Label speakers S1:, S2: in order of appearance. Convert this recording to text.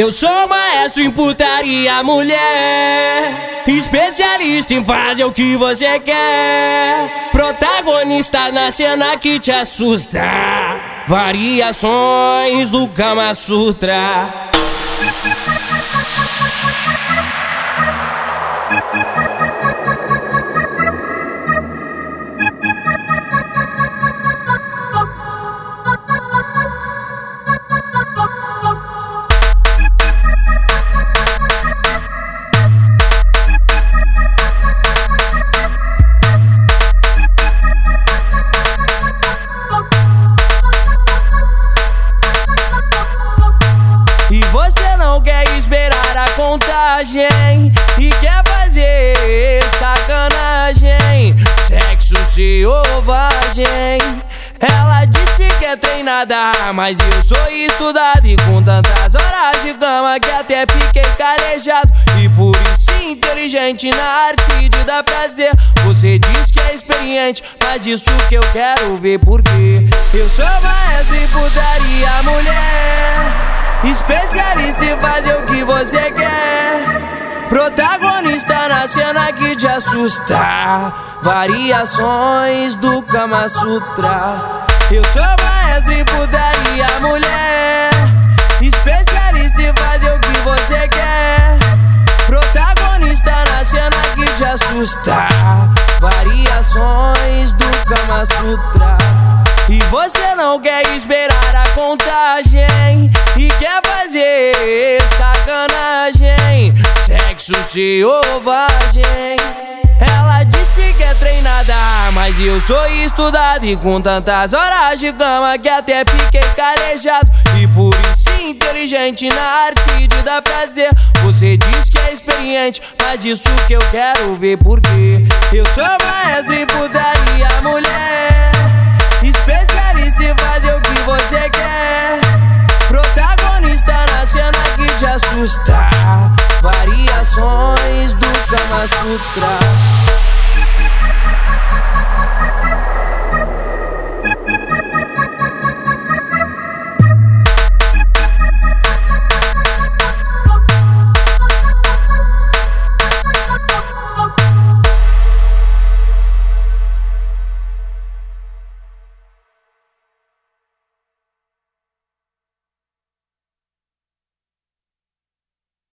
S1: Eu sou maestro em putaria, mulher. Especialista em fazer o que você quer. Protagonista na cena que te assusta. Variações do Kama Sutra. e quer fazer sacanagem. Sexo selvagem. Ela disse que é treinada, mas eu sou estudado e com tantas horas de cama que até fiquei calejado. E por isso inteligente na arte de dar prazer. Você diz que é experiente, mas isso que eu quero ver porque eu sou maestro em putaria. Especialista em fazer o que você quer. Protagonista na cena que te assusta. Variações do Kama Sutra. Eu sou maestro em putaria, mulher. Especialista em fazer o que você quer. Protagonista na cena que te assusta. Variações do Kama Sutra. E você não quer esperar a contagem E selvagem Ela disse que é treinada Mas eu sou estudado E com tantas horas de cama Que até fiquei calejado. E por isso inteligente na arte de dar prazer. Você diz que é experiente Mas isso que eu quero ver porque Eu sou maestro em putaria, mulher. Especialista em fazer o que você quer. Protagonista na cena que te assusta. Variações do Kama Sutra.